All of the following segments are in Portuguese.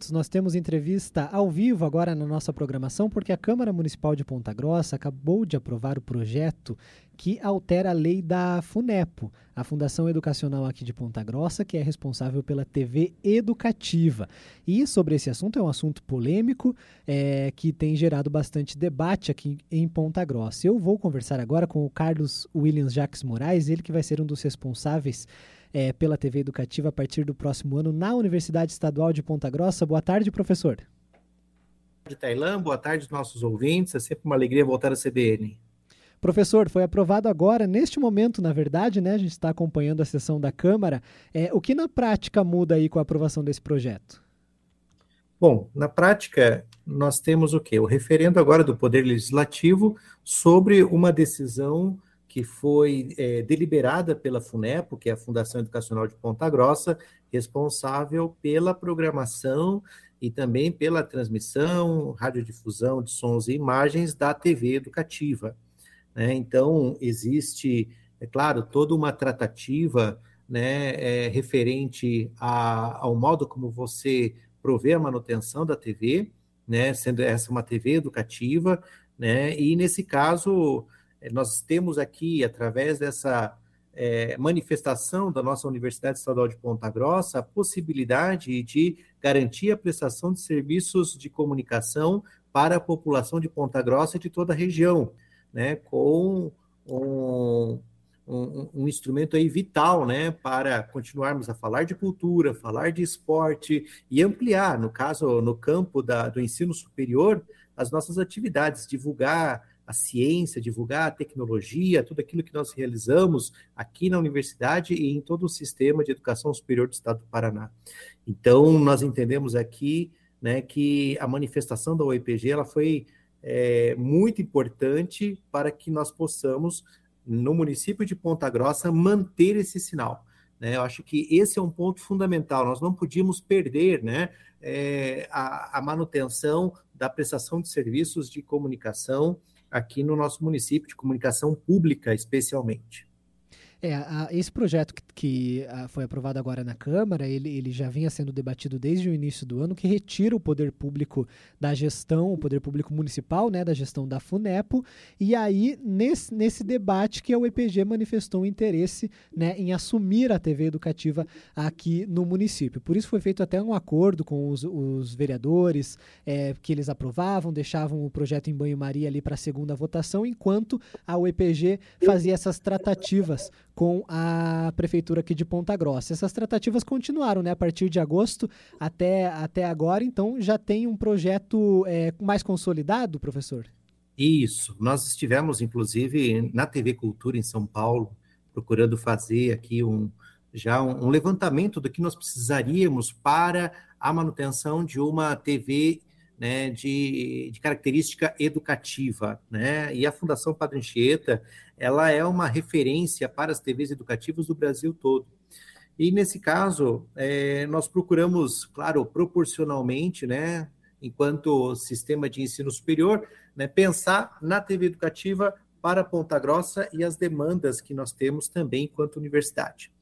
Projetos, nós temos entrevista ao vivo agora na nossa programação, porque a Câmara Municipal de Ponta Grossa acabou de aprovar o projeto que altera a lei da FUNEPO, a Fundação Educacional aqui de Ponta Grossa, que é responsável pela TV educativa. E sobre esse assunto, é um assunto polêmico é, que tem gerado bastante debate aqui em Ponta Grossa. Eu vou conversar agora com o Carlos Williams Jacques Moraes, ele que vai ser um dos responsáveis é, pela TV educativa a partir do próximo ano na Universidade Estadual de Ponta Grossa. Boa tarde, professor. Boa tarde, Tailã. Boa tarde, nossos ouvintes. É sempre uma alegria voltar à CBN. Professor, foi aprovado agora, neste momento, na verdade, né? A gente está acompanhando a sessão da Câmara. É, o que na prática muda aí com a aprovação desse projeto? Bom, na prática, nós temos o quê? O referendo agora do Poder Legislativo sobre uma decisão que foi é, deliberada pela FUNEPO, que é a Fundação Educacional de Ponta Grossa, responsável pela programação e também pela transmissão, radiodifusão de sons e imagens da TV educativa. Né? Então, existe, é claro, toda uma tratativa né, é, referente a, ao modo como você provê a manutenção da TV, né, sendo essa uma TV educativa, né, e nesse caso nós temos aqui, através dessa é, manifestação da nossa Universidade Estadual de Ponta Grossa, a possibilidade de garantir a prestação de serviços de comunicação para a população de Ponta Grossa e de toda a região, né, com um, um, um, instrumento aí vital, né, para continuarmos a falar de cultura, falar de esporte e ampliar, no caso, no campo da, do ensino superior, as nossas atividades, divulgar a ciência, divulgar a tecnologia, tudo aquilo que nós realizamos aqui na universidade e em todo o sistema de educação superior do Estado do Paraná. Então, nós entendemos aqui né, que a manifestação da UEPG ela foi é, muito importante para que nós possamos, no município de Ponta Grossa, manter esse sinal. Né? Eu acho que esse é um ponto fundamental. Nós não podíamos perder né, é, a, a manutenção da prestação de serviços de comunicação aqui no nosso município, de comunicação pública especialmente. É, a, esse projeto que, que a, foi aprovado agora na Câmara, ele, ele já vinha sendo debatido desde o início do ano, que retira o poder público da gestão, o poder público municipal, né, da gestão da FUNEPO, e aí nesse, nesse debate que a UEPG manifestou um interesse né, em assumir a TV educativa aqui no município. Por isso foi feito até um acordo com os, os vereadores, é, que eles aprovavam, deixavam o projeto em banho-maria ali para a segunda votação, enquanto a UEPG fazia essas tratativas com a prefeitura aqui de Ponta Grossa. Essas tratativas continuaram, né, a partir de agosto até, até agora, então já tem um projeto é, mais consolidado, professor? Isso, nós estivemos, inclusive, na TV Cultura em São Paulo, procurando fazer aqui um, já um, um levantamento do que nós precisaríamos para a manutenção de uma TV né, de, de, característica educativa, né? E a Fundação Padre Anchieta, ela é uma referência para as TVs educativas do Brasil todo. E nesse caso, é, nós procuramos, claro, proporcionalmente, né, enquanto sistema de ensino superior, né, pensar na TV educativa para Ponta Grossa e as demandas que nós temos também enquanto universidade.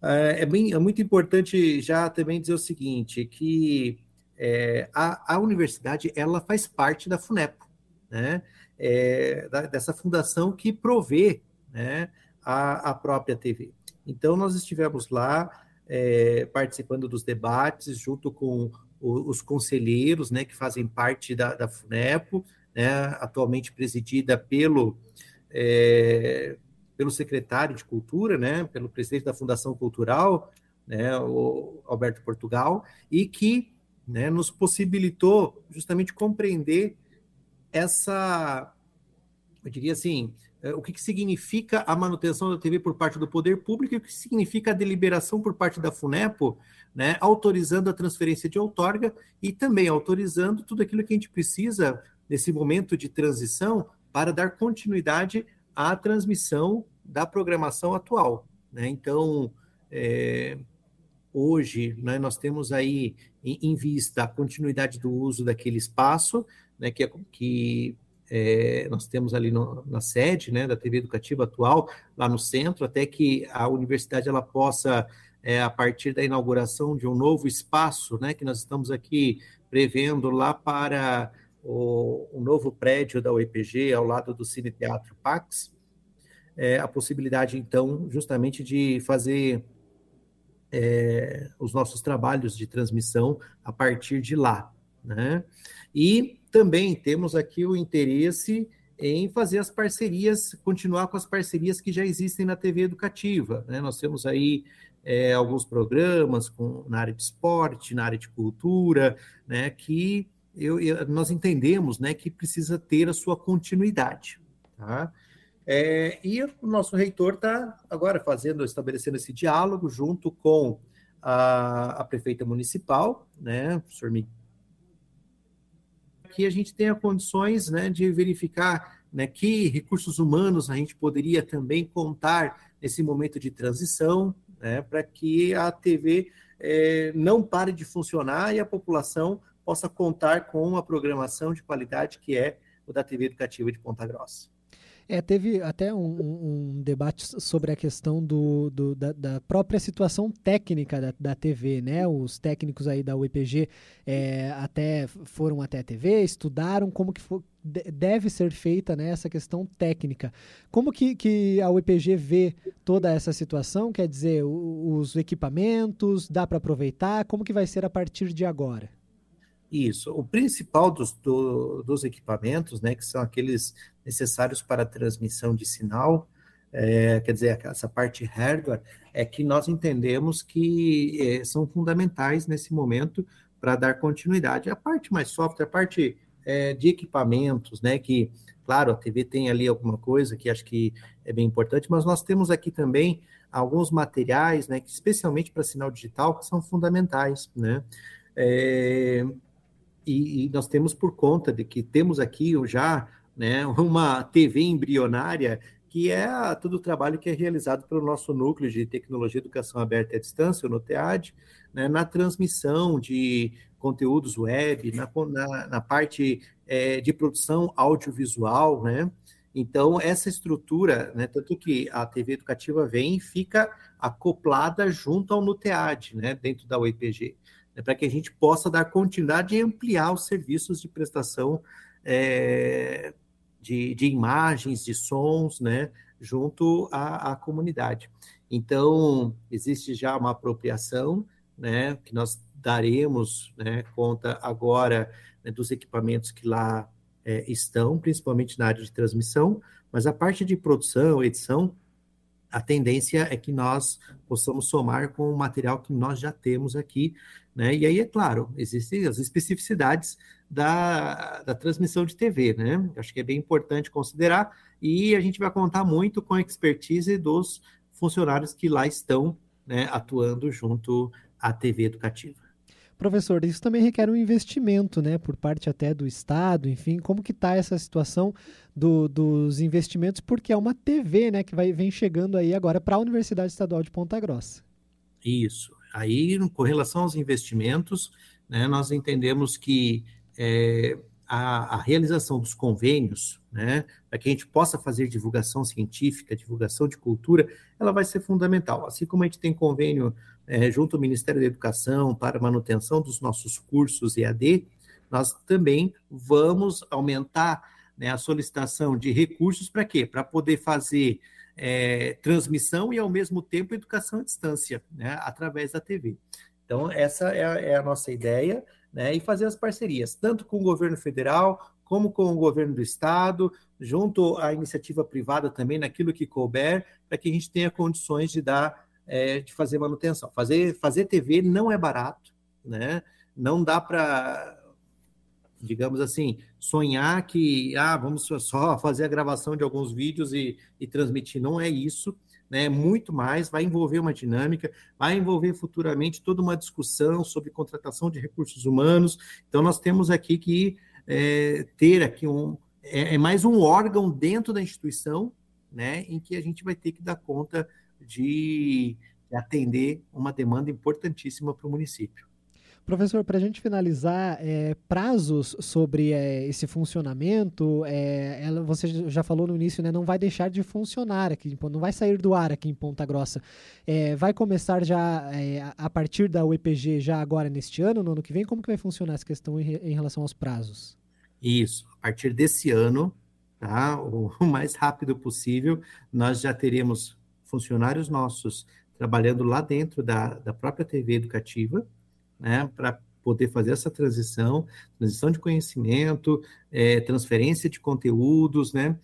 É, é, bem, é muito importante já também dizer o seguinte, que é, a, a, universidade ela faz parte da FUNEPO, né? É, da, dessa fundação que provê né, a, a, própria TV. Então, nós estivemos lá é, participando dos debates, junto com o, os conselheiros né, que fazem parte da, da FUNEPO, né, atualmente presidida pelo, é, pelo secretário de Cultura, né, pelo presidente da Fundação Cultural, né, o Alberto Portugal, e que né, nos possibilitou justamente compreender essa, eu diria assim, é, o que, que, significa a manutenção da TV por parte do poder público e o que significa a deliberação por parte da FUNEPO, né, autorizando a transferência de outorga e também autorizando tudo aquilo que a gente precisa nesse momento de transição para dar continuidade à transmissão da programação atual. Né? Então, é, hoje né, nós temos aí em, vista a continuidade do uso daquele espaço, né, que, é, que é, nós temos ali no, na sede né, da TV educativa atual, lá no centro, até que a universidade ela possa é, a partir da inauguração de um novo espaço, né, que nós estamos aqui prevendo lá para o, o novo prédio da UEPG, ao lado do Cine Teatro Pax, é, a possibilidade, então, justamente de fazer é, os nossos trabalhos de transmissão a partir de lá. Né? E também temos aqui o interesse em fazer as parcerias, continuar com as parcerias que já existem na TV educativa. Né? Nós temos aí é, alguns programas com, na área de esporte, na área de cultura, né, que eu, eu, nós entendemos né, que precisa ter a sua continuidade. Tá? É, e o nosso reitor está agora fazendo, estabelecendo esse diálogo junto com a, a prefeita municipal, né, professor Miguel, que a gente tenha condições né, de verificar né, que recursos humanos a gente poderia também contar nesse momento de transição, né, para que a TV é, não pare de funcionar e a população possa contar com uma programação de qualidade que é o da TV Educativa de Ponta Grossa. É, teve até um, um, debate sobre a questão do, do da, da, própria situação técnica da, da TV, né? Os técnicos aí da UEPG é, até foram até a TV, estudaram como que for, deve ser feita né, essa questão técnica. Como que, que a UEPG vê toda essa situação? Quer dizer, os equipamentos, dá para aproveitar? Como que vai ser a partir de agora? Isso. O principal dos, do, dos equipamentos, né, que são aqueles necessários para a transmissão de sinal, é, quer dizer, essa parte hardware, é que nós entendemos que é, são fundamentais nesse momento para dar continuidade. A parte mais software, a parte é, de equipamentos, né, que, claro, a TV tem ali alguma coisa que acho que é bem importante, mas nós temos aqui também alguns materiais, né, que especialmente para sinal digital, que são fundamentais, né, é, e, e, nós temos por conta de que temos aqui já né, uma TV embrionária que é todo o trabalho que é realizado pelo nosso núcleo de tecnologia educação aberta à distância, o NOTEAD, né, na transmissão de conteúdos web, na, na, na parte é, de produção audiovisual, né? Então, essa estrutura, né, tanto que a TV educativa vem e fica acoplada junto ao NUTEAD, né, dentro da UEPG né, para que a gente possa dar continuidade e ampliar os serviços de prestação é, de, de, imagens, de sons, né, junto à, à, comunidade. Então, existe já uma apropriação, né, que nós daremos né, conta agora né, dos equipamentos que lá é, estão, principalmente na área de transmissão, mas a parte de produção, edição, a tendência é que nós possamos somar com o material que nós já temos aqui, né? E aí, é claro, existem as especificidades da, da transmissão de TV, né? Acho que é bem importante considerar, e a gente vai contar muito com a expertise dos funcionários que lá estão né, atuando junto à TV educativa. Professor, isso também requer um investimento, né, por parte até do Estado, enfim, como que está essa situação do, dos investimentos, porque é uma TV, né, que vai, vem chegando aí agora para a Universidade Estadual de Ponta Grossa. Isso. Aí, com relação aos investimentos, né, nós entendemos que é, a, a, realização dos convênios, né, para que a gente possa fazer divulgação científica, divulgação de cultura, ela vai ser fundamental. Assim como a gente tem convênio é, junto ao Ministério da Educação para manutenção dos nossos cursos EAD, nós também vamos aumentar né, a solicitação de recursos para quê? Para poder fazer é, transmissão e, ao mesmo tempo, educação à distância, né, através da TV. Então, essa é a, é a nossa ideia, né, e fazer as parcerias, tanto com o governo federal, como com o governo do estado, junto à iniciativa privada também, naquilo que couber, para que a gente tenha condições de dar é, de fazer manutenção. Fazer, fazer TV não é barato, né? Não dá para, digamos assim, sonhar que ah, vamos só fazer a gravação de alguns vídeos e, e transmitir. Não é isso. Né, muito mais, vai envolver uma dinâmica, vai envolver futuramente toda uma discussão sobre contratação de recursos humanos. Então, nós temos aqui que é, ter aqui um. É, é, mais um órgão dentro da instituição, né, em que a gente vai ter que dar conta de, de atender uma demanda importantíssima para o município. Professor, para a gente finalizar, é, prazos sobre é, esse funcionamento, é, ela, você já falou no início, né, não vai deixar de funcionar aqui, não vai sair do ar aqui em Ponta Grossa. É, vai começar já é, a partir da UEPG já agora neste ano, no ano que vem? Como que vai funcionar essa questão em, em relação aos prazos? Isso, a partir desse ano, tá, o mais rápido possível, nós já teremos funcionários nossos trabalhando lá dentro da, da própria TV educativa, né, para poder fazer essa transição, transição de conhecimento, é, transferência de conteúdos, né,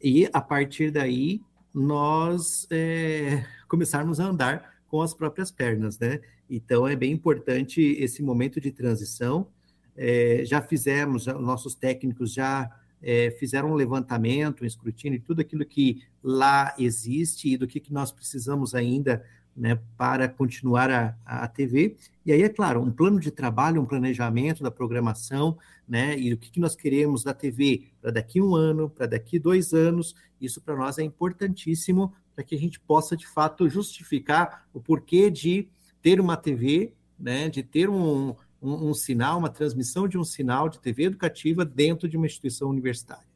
e a partir daí nós é, começarmos a andar com as próprias pernas, né? Então é bem importante esse momento de transição. É, já fizemos, já, nossos técnicos já é, fizeram um levantamento, um escrutínio tudo aquilo que lá existe e do que, que nós precisamos ainda né, para continuar a, a TV. E aí, é claro, um plano de trabalho, um planejamento da programação, né, e o que, que nós queremos da TV para daqui um ano, para daqui dois anos, isso para nós é importantíssimo para que a gente possa, de fato, justificar o porquê de ter uma TV, né, de ter um, um, um sinal, uma transmissão de um sinal de TV educativa dentro de uma instituição universitária.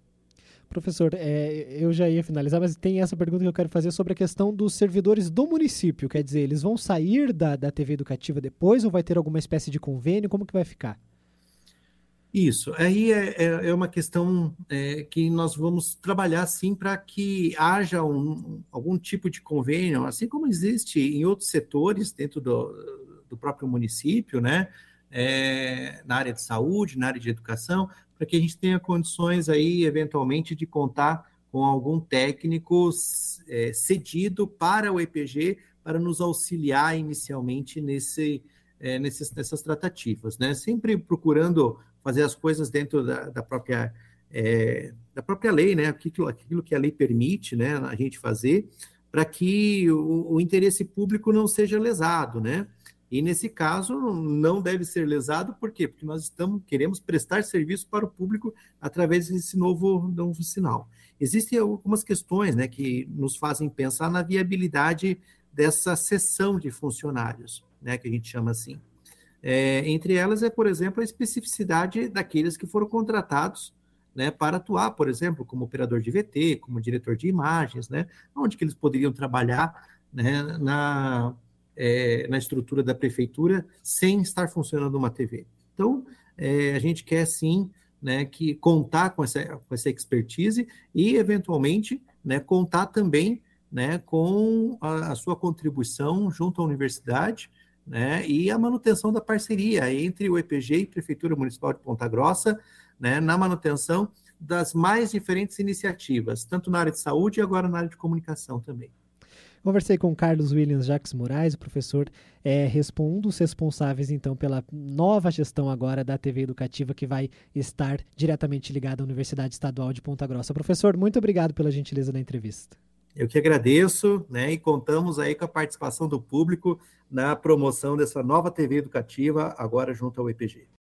Professor, é, eu já ia finalizar, mas tem essa pergunta que eu quero fazer sobre a questão dos servidores do município. Quer dizer, eles vão sair da, da TV educativa depois ou vai ter alguma espécie de convênio? Como que vai ficar? Isso, aí é, é, é uma questão é, que nós vamos trabalhar sim para que haja um, algum tipo de convênio, assim como existe em outros setores dentro do, do próprio município, né? É, na área de saúde, na área de educação, para que a gente tenha condições aí, eventualmente, de contar com algum técnico é, cedido para o EPG para nos auxiliar inicialmente nesse, é, nesses, nessas tratativas, né? Sempre procurando fazer as coisas dentro da, da própria é, da própria lei, né? Aquilo, aquilo que a lei permite, né? A gente fazer para que o, o interesse público não seja lesado, né? E nesse caso não deve ser lesado, por quê? Porque nós estamos queremos prestar serviço para o público através desse novo, novo sinal. Existem algumas questões né, que nos fazem pensar na viabilidade dessa sessão de funcionários, né, que a gente chama assim. É, entre elas é, por exemplo, a especificidade daqueles que foram contratados né, para atuar, por exemplo, como operador de VT, como diretor de imagens, né, onde que eles poderiam trabalhar né, na, é, na estrutura da prefeitura sem estar funcionando uma TV. Então, é, a gente quer sim né, que contar com essa, com essa expertise e, eventualmente, né, contar também né, com a, a, sua contribuição junto à universidade né, e a manutenção da parceria entre o EPG e Prefeitura Municipal de Ponta Grossa né, na manutenção das mais diferentes iniciativas, tanto na área de saúde e agora na área de comunicação também. Conversei com Carlos Williams Jacques Moraes, o professor é um dos responsáveis, então, pela nova gestão agora da TV Educativa, que vai estar diretamente ligada à Universidade Estadual de Ponta Grossa. Professor, muito obrigado pela gentileza da entrevista. Eu que agradeço, né, e contamos aí com a participação do público na promoção dessa nova TV educativa, agora junto ao EPG.